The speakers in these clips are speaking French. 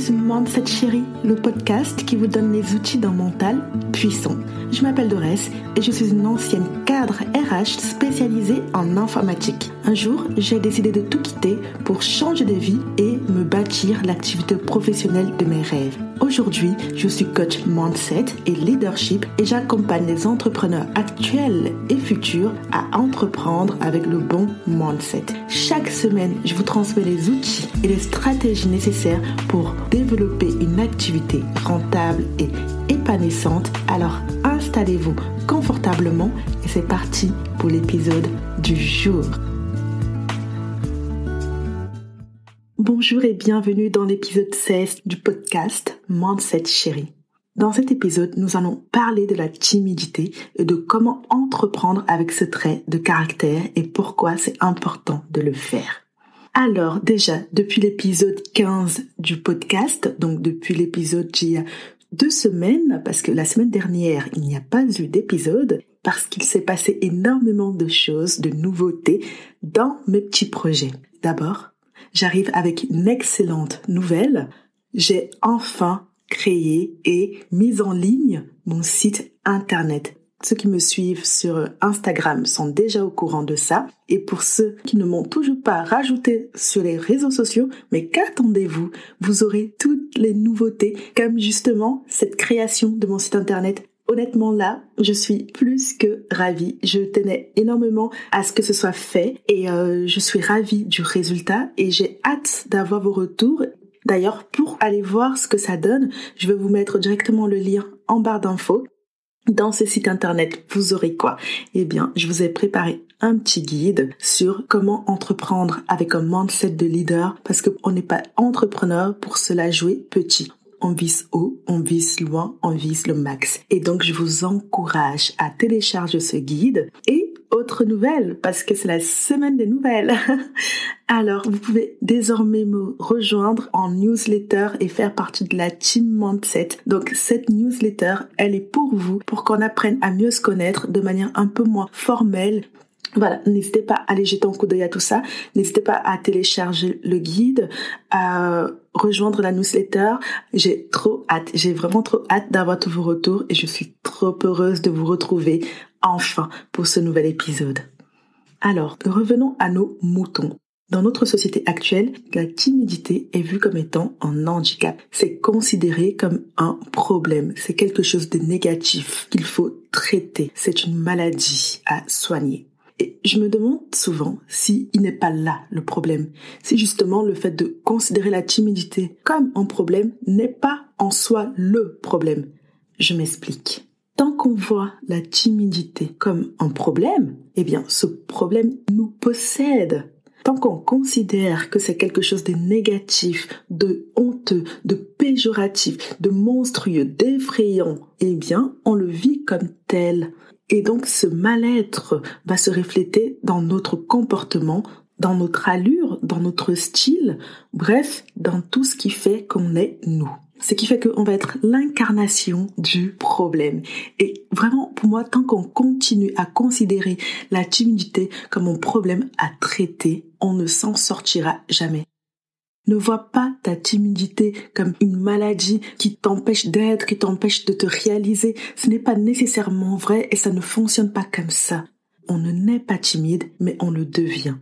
sur Mindset Chérie, le podcast qui vous donne les outils d'un mental puissant. Je m'appelle Dorès et je suis une ancienne cadre RH spécialisée en informatique. Un jour, j'ai décidé de tout quitter pour changer de vie et me bâtir l'activité professionnelle de mes rêves. Aujourd'hui, je suis coach mindset et leadership et j'accompagne les entrepreneurs actuels et futurs à entreprendre avec le bon mindset. Chaque semaine, je vous transmets les outils et les stratégies nécessaires pour développer une activité rentable et épanouissante. Alors installez-vous confortablement et c'est parti pour l'épisode du jour. Bonjour et bienvenue dans l'épisode 16 du podcast Mindset Chérie. Dans cet épisode, nous allons parler de la timidité et de comment entreprendre avec ce trait de caractère et pourquoi c'est important de le faire. Alors déjà, depuis l'épisode 15 du podcast, donc depuis l'épisode d'il y a deux semaines, parce que la semaine dernière, il n'y a pas eu d'épisode, parce qu'il s'est passé énormément de choses, de nouveautés dans mes petits projets. D'abord, j'arrive avec une excellente nouvelle. J'ai enfin créé et mis en ligne mon site internet. Ceux qui me suivent sur Instagram sont déjà au courant de ça. Et pour ceux qui ne m'ont toujours pas rajouté sur les réseaux sociaux, mais qu'attendez-vous? Vous aurez toutes les nouveautés, comme justement cette création de mon site internet. Honnêtement là, je suis plus que ravie. Je tenais énormément à ce que ce soit fait et euh, je suis ravie du résultat et j'ai hâte d'avoir vos retours D'ailleurs, pour aller voir ce que ça donne, je vais vous mettre directement le lien en barre d'infos. Dans ce site internet, vous aurez quoi? Eh bien, je vous ai préparé un petit guide sur comment entreprendre avec un mindset de leader parce qu'on n'est pas entrepreneur pour cela jouer petit. On vise haut, on vise loin, on vise le max. Et donc, je vous encourage à télécharger ce guide et autre nouvelle, parce que c'est la semaine des nouvelles. Alors, vous pouvez désormais me rejoindre en newsletter et faire partie de la team Mindset. Donc, cette newsletter, elle est pour vous, pour qu'on apprenne à mieux se connaître de manière un peu moins formelle, voilà, n'hésitez pas à aller jeter un coup d'œil à tout ça. N'hésitez pas à télécharger le guide, à rejoindre la newsletter. J'ai trop hâte, j'ai vraiment trop hâte d'avoir tous vos retours et je suis trop heureuse de vous retrouver enfin pour ce nouvel épisode. Alors, revenons à nos moutons. Dans notre société actuelle, la timidité est vue comme étant un handicap. C'est considéré comme un problème. C'est quelque chose de négatif qu'il faut traiter. C'est une maladie à soigner. Et je me demande souvent si il n'est pas là le problème. Si justement le fait de considérer la timidité comme un problème n'est pas en soi le problème. Je m'explique. Tant qu'on voit la timidité comme un problème, eh bien ce problème nous possède. Tant qu'on considère que c'est quelque chose de négatif, de honteux, de péjoratif, de monstrueux, d'effrayant, eh bien on le vit comme tel. Et donc ce mal-être va se refléter dans notre comportement, dans notre allure, dans notre style, bref, dans tout ce qui fait qu'on est nous. Ce qui fait qu'on va être l'incarnation du problème. Et vraiment, pour moi, tant qu'on continue à considérer la timidité comme un problème à traiter, on ne s'en sortira jamais. Ne vois pas ta timidité comme une maladie qui t'empêche d'être, qui t'empêche de te réaliser. Ce n'est pas nécessairement vrai et ça ne fonctionne pas comme ça. On ne naît pas timide, mais on le devient.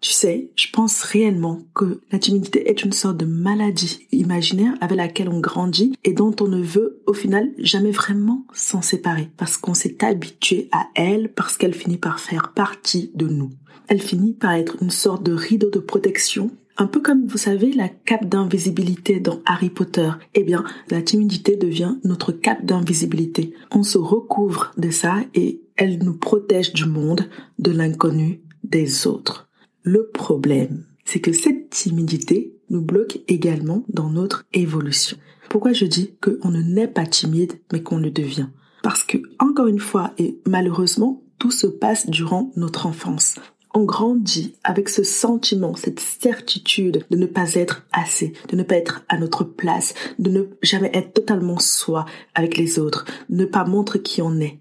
Tu sais, je pense réellement que la timidité est une sorte de maladie imaginaire avec laquelle on grandit et dont on ne veut au final jamais vraiment s'en séparer parce qu'on s'est habitué à elle parce qu'elle finit par faire partie de nous. Elle finit par être une sorte de rideau de protection un peu comme vous savez la cape d'invisibilité dans Harry Potter. Eh bien, la timidité devient notre cape d'invisibilité. On se recouvre de ça et elle nous protège du monde, de l'inconnu, des autres. Le problème, c'est que cette timidité nous bloque également dans notre évolution. Pourquoi je dis qu'on ne naît pas timide, mais qu'on le devient? Parce que, encore une fois, et malheureusement, tout se passe durant notre enfance on grandit avec ce sentiment, cette certitude de ne pas être assez, de ne pas être à notre place, de ne jamais être totalement soi avec les autres, de ne pas montrer qui on est.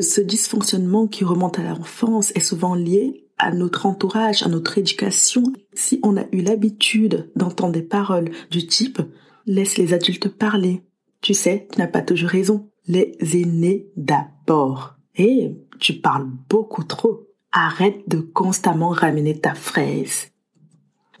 Ce dysfonctionnement qui remonte à l'enfance est souvent lié à notre entourage, à notre éducation. Si on a eu l'habitude d'entendre des paroles du type Laisse les adultes parler. Tu sais, tu n'as pas toujours raison. Les aînés d'abord. Et tu parles beaucoup trop. Arrête de constamment ramener ta fraise.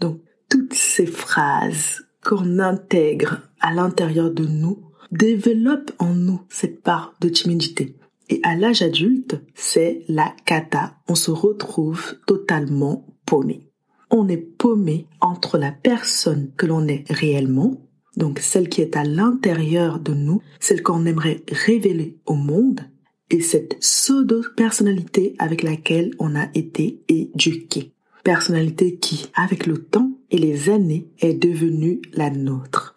Donc, toutes ces phrases qu'on intègre à l'intérieur de nous développent en nous cette part de timidité. Et à l'âge adulte, c'est la cata. On se retrouve totalement paumé. On est paumé entre la personne que l'on est réellement, donc celle qui est à l'intérieur de nous, celle qu'on aimerait révéler au monde, et cette pseudo-personnalité avec laquelle on a été éduqué. Personnalité qui, avec le temps et les années, est devenue la nôtre.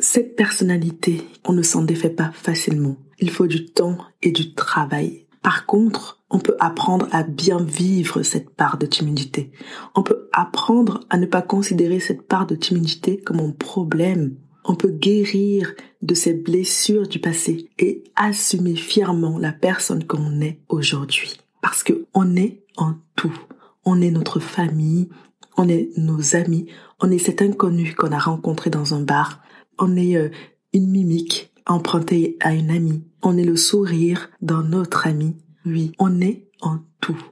Cette personnalité, on ne s'en défait pas facilement. Il faut du temps et du travail. Par contre, on peut apprendre à bien vivre cette part de timidité. On peut apprendre à ne pas considérer cette part de timidité comme un problème. On peut guérir de ces blessures du passé et assumer fièrement la personne qu'on est aujourd'hui. Parce que on est en tout. On est notre famille, on est nos amis, on est cet inconnu qu'on a rencontré dans un bar, on est euh, une mimique empruntée à une amie, on est le sourire d'un autre ami. Oui, on est en tout.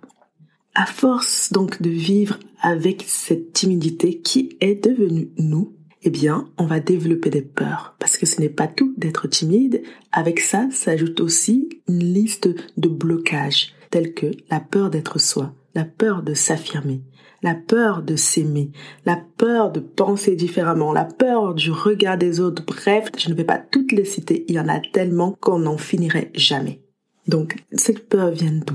À force donc de vivre avec cette timidité qui est devenue nous, eh bien, on va développer des peurs. Parce que ce n'est pas tout d'être timide. Avec ça, s'ajoute aussi une liste de blocages, tels que la peur d'être soi, la peur de s'affirmer, la peur de s'aimer, la peur de penser différemment, la peur du regard des autres. Bref, je ne vais pas toutes les citer, il y en a tellement qu'on n'en finirait jamais. Donc, cette peur vient d'où?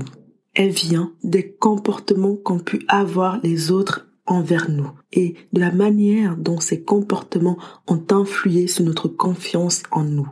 Elle vient des comportements qu'ont pu avoir les autres envers nous et de la manière dont ces comportements ont influé sur notre confiance en nous.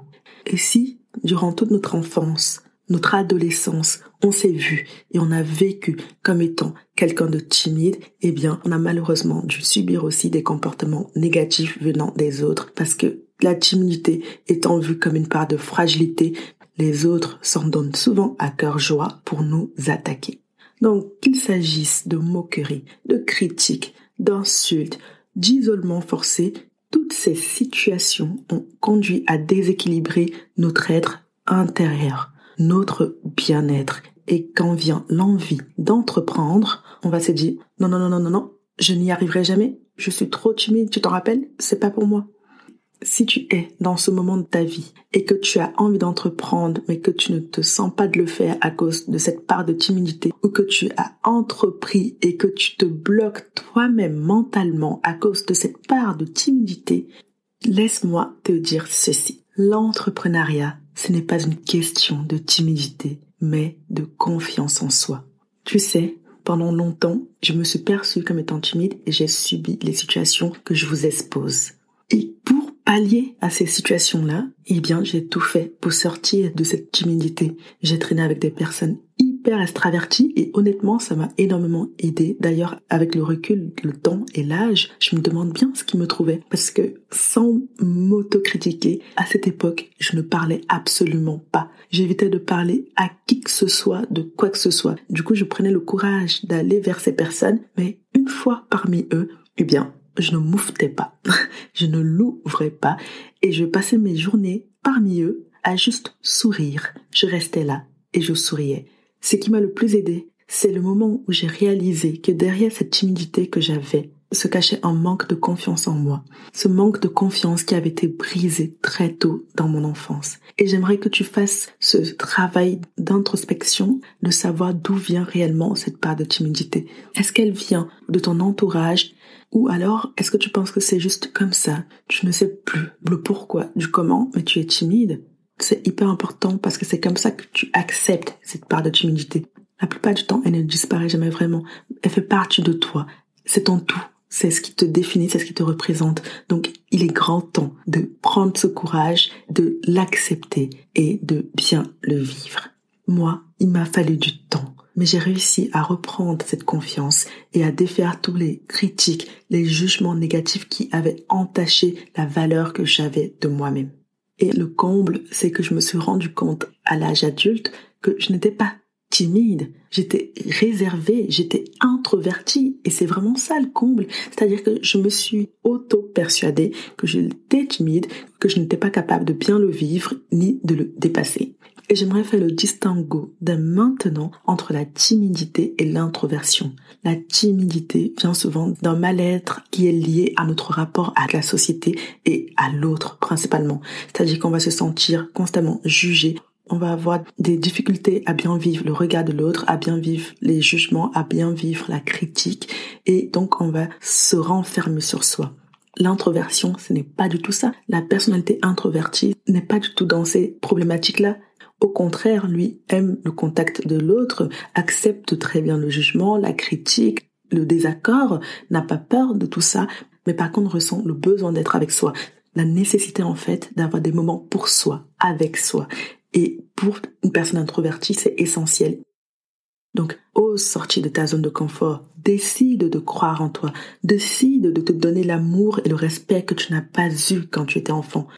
Et si, durant toute notre enfance, notre adolescence, on s'est vu et on a vécu comme étant quelqu'un de timide, eh bien, on a malheureusement dû subir aussi des comportements négatifs venant des autres parce que la timidité étant vue comme une part de fragilité, les autres s'en donnent souvent à cœur joie pour nous attaquer. Donc, qu'il s'agisse de moqueries, de critiques, d'insultes, d'isolement forcé, toutes ces situations ont conduit à déséquilibrer notre être intérieur notre bien-être. Et quand vient l'envie d'entreprendre, on va se dire non, non, non, non, non, non, je n'y arriverai jamais. Je suis trop timide, tu t'en rappelles? C'est pas pour moi. Si tu es dans ce moment de ta vie et que tu as envie d'entreprendre mais que tu ne te sens pas de le faire à cause de cette part de timidité ou que tu as entrepris et que tu te bloques toi-même mentalement à cause de cette part de timidité, laisse-moi te dire ceci. L'entrepreneuriat, ce n'est pas une question de timidité, mais de confiance en soi. Tu sais, pendant longtemps, je me suis perçue comme étant timide et j'ai subi les situations que je vous expose. Pallier à ces situations-là, eh bien, j'ai tout fait pour sortir de cette timidité. J'ai traîné avec des personnes hyper extraverties et honnêtement, ça m'a énormément aidé. D'ailleurs, avec le recul, le temps et l'âge, je me demande bien ce qui me trouvait parce que sans m'autocritiquer, à cette époque, je ne parlais absolument pas. J'évitais de parler à qui que ce soit, de quoi que ce soit. Du coup, je prenais le courage d'aller vers ces personnes, mais une fois parmi eux, eh bien, je ne mouftais pas, je ne l'ouvrais pas et je passais mes journées parmi eux à juste sourire. Je restais là et je souriais. Ce qui m'a le plus aidé, c'est le moment où j'ai réalisé que derrière cette timidité que j'avais se cachait un manque de confiance en moi. Ce manque de confiance qui avait été brisé très tôt dans mon enfance. Et j'aimerais que tu fasses ce travail d'introspection, de savoir d'où vient réellement cette part de timidité. Est-ce qu'elle vient de ton entourage? Ou alors, est-ce que tu penses que c'est juste comme ça? Tu ne sais plus le pourquoi, du comment, mais tu es timide. C'est hyper important parce que c'est comme ça que tu acceptes cette part de timidité. La plupart du temps, elle ne disparaît jamais vraiment. Elle fait partie de toi. C'est ton tout. C'est ce qui te définit, c'est ce qui te représente. Donc, il est grand temps de prendre ce courage, de l'accepter et de bien le vivre. Moi, il m'a fallu du temps mais j'ai réussi à reprendre cette confiance et à défaire tous les critiques, les jugements négatifs qui avaient entaché la valeur que j'avais de moi-même. Et le comble, c'est que je me suis rendu compte à l'âge adulte que je n'étais pas timide, j'étais réservée, j'étais introvertie et c'est vraiment ça le comble. C'est-à-dire que je me suis auto-persuadée que j'étais timide, que je n'étais pas capable de bien le vivre ni de le dépasser. Et j'aimerais faire le distinguo de maintenant entre la timidité et l'introversion. La timidité vient souvent d'un mal-être qui est lié à notre rapport à la société et à l'autre principalement. C'est-à-dire qu'on va se sentir constamment jugé, on va avoir des difficultés à bien vivre le regard de l'autre, à bien vivre les jugements, à bien vivre la critique, et donc on va se renfermer sur soi. L'introversion, ce n'est pas du tout ça. La personnalité introvertie n'est pas du tout dans ces problématiques-là. Au contraire, lui aime le contact de l'autre, accepte très bien le jugement, la critique, le désaccord, n'a pas peur de tout ça, mais par contre ressent le besoin d'être avec soi, la nécessité en fait d'avoir des moments pour soi, avec soi. Et pour une personne introvertie, c'est essentiel. Donc, ose sortir de ta zone de confort, décide de croire en toi, décide de te donner l'amour et le respect que tu n'as pas eu quand tu étais enfant.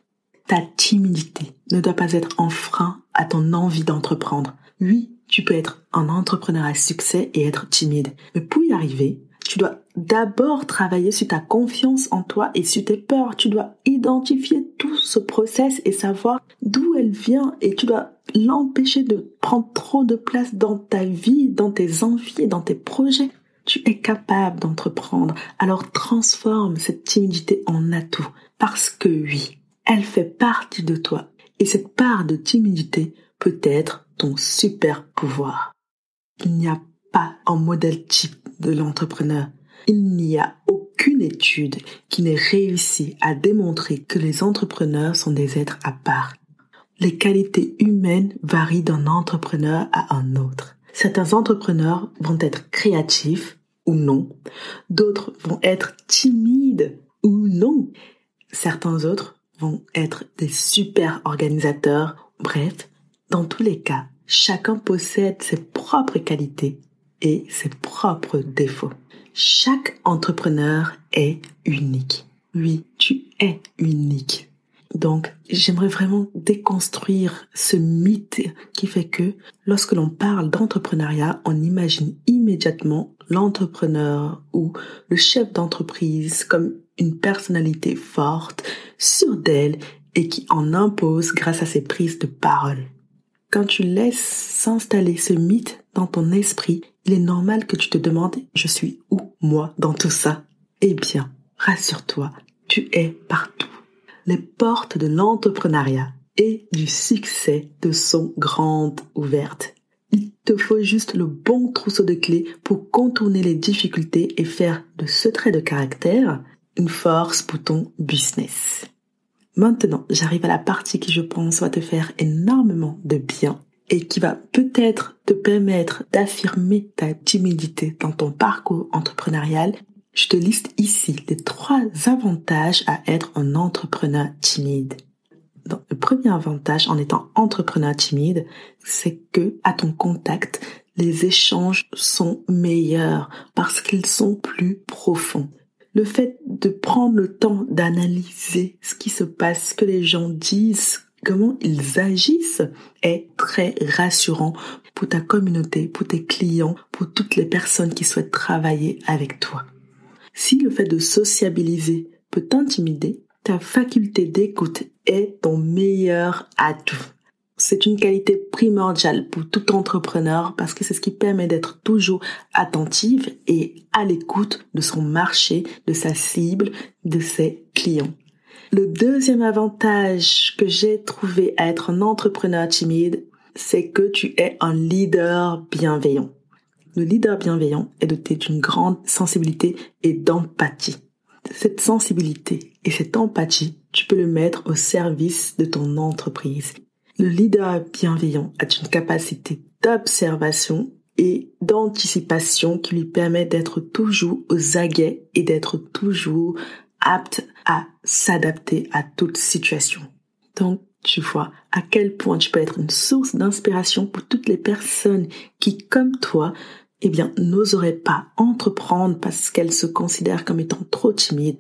Ta timidité ne doit pas être un frein à ton envie d'entreprendre. Oui, tu peux être un entrepreneur à succès et être timide. Mais pour y arriver, tu dois d'abord travailler sur ta confiance en toi et sur tes peurs. Tu dois identifier tout ce process et savoir d'où elle vient et tu dois l'empêcher de prendre trop de place dans ta vie, dans tes envies et dans tes projets. Tu es capable d'entreprendre. Alors transforme cette timidité en atout. Parce que oui, elle fait partie de toi. Et cette part de timidité peut être ton super pouvoir. Il n'y a pas un modèle type de l'entrepreneur. Il n'y a aucune étude qui n'ait réussi à démontrer que les entrepreneurs sont des êtres à part. Les qualités humaines varient d'un entrepreneur à un autre. Certains entrepreneurs vont être créatifs ou non. D'autres vont être timides ou non. Certains autres vont être des super organisateurs. Bref, dans tous les cas, chacun possède ses propres qualités et ses propres défauts. Chaque entrepreneur est unique. Oui, tu es unique. Donc, j'aimerais vraiment déconstruire ce mythe qui fait que lorsque l'on parle d'entrepreneuriat, on imagine immédiatement l'entrepreneur ou le chef d'entreprise comme une personnalité forte, sûre d'elle et qui en impose grâce à ses prises de parole. Quand tu laisses s'installer ce mythe dans ton esprit, il est normal que tu te demandes je suis où moi dans tout ça? Eh bien, rassure-toi, tu es partout. Les portes de l'entrepreneuriat et du succès te sont grandes ouvertes. Il te faut juste le bon trousseau de clés pour contourner les difficultés et faire de ce trait de caractère une force pour ton business. Maintenant, j'arrive à la partie qui je pense va te faire énormément de bien et qui va peut-être te permettre d'affirmer ta timidité dans ton parcours entrepreneurial. Je te liste ici les trois avantages à être un entrepreneur timide. Donc, le premier avantage en étant entrepreneur timide, c'est que à ton contact, les échanges sont meilleurs parce qu'ils sont plus profonds le fait de prendre le temps d'analyser ce qui se passe, ce que les gens disent, comment ils agissent est très rassurant pour ta communauté, pour tes clients, pour toutes les personnes qui souhaitent travailler avec toi. Si le fait de sociabiliser peut t'intimider, ta faculté d'écoute est ton meilleur atout. C'est une qualité primordiale pour tout entrepreneur parce que c'est ce qui permet d'être toujours attentive et à l'écoute de son marché, de sa cible, de ses clients. Le deuxième avantage que j'ai trouvé à être un entrepreneur timide, c'est que tu es un leader bienveillant. Le leader bienveillant est doté d'une grande sensibilité et d'empathie. Cette sensibilité et cette empathie, tu peux le mettre au service de ton entreprise. Le leader bienveillant a une capacité d'observation et d'anticipation qui lui permet d'être toujours aux aguets et d'être toujours apte à s'adapter à toute situation. Donc, tu vois à quel point tu peux être une source d'inspiration pour toutes les personnes qui, comme toi, eh bien, n'oseraient pas entreprendre parce qu'elles se considèrent comme étant trop timides.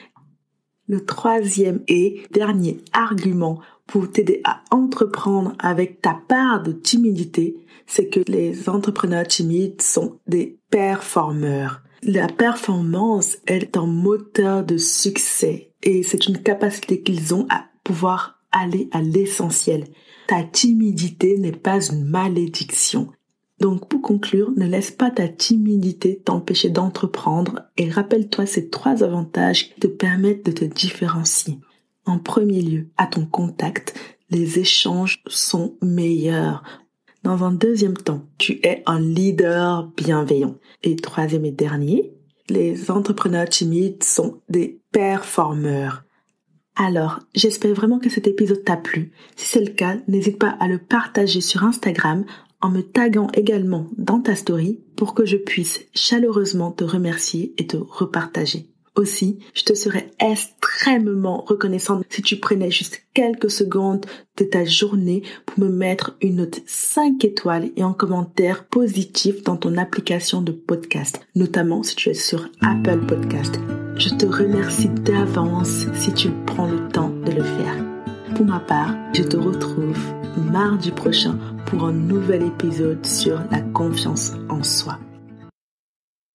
Le troisième et dernier argument pour t'aider à entreprendre avec ta part de timidité, c'est que les entrepreneurs timides sont des performeurs. La performance est un moteur de succès et c'est une capacité qu'ils ont à pouvoir aller à l'essentiel. Ta timidité n'est pas une malédiction. Donc pour conclure, ne laisse pas ta timidité t'empêcher d'entreprendre et rappelle-toi ces trois avantages qui te permettent de te différencier. En premier lieu, à ton contact, les échanges sont meilleurs. Dans un deuxième temps, tu es un leader bienveillant. Et troisième et dernier, les entrepreneurs timides sont des performeurs. Alors, j'espère vraiment que cet épisode t'a plu. Si c'est le cas, n'hésite pas à le partager sur Instagram en me taguant également dans ta story pour que je puisse chaleureusement te remercier et te repartager. Aussi, je te serais extrêmement reconnaissante si tu prenais juste quelques secondes de ta journée pour me mettre une note 5 étoiles et un commentaire positif dans ton application de podcast, notamment si tu es sur Apple Podcast. Je te remercie d'avance si tu prends le temps de le faire. Pour ma part, je te retrouve mardi prochain pour un nouvel épisode sur la confiance en soi.